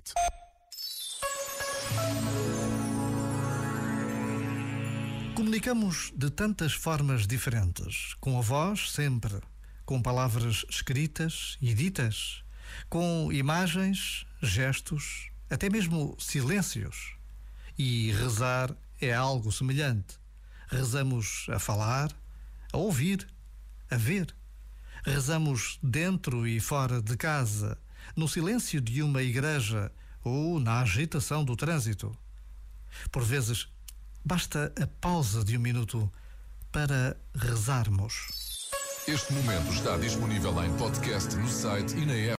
site. Comunicamos de tantas formas diferentes, com a voz sempre, com palavras escritas e ditas, com imagens, gestos, até mesmo silêncios. E rezar é algo semelhante. Rezamos a falar, a ouvir, a ver. Rezamos dentro e fora de casa, no silêncio de uma igreja ou na agitação do trânsito. Por vezes, basta a pausa de um minuto para rezarmos. Este momento está disponível em podcast no site e na app.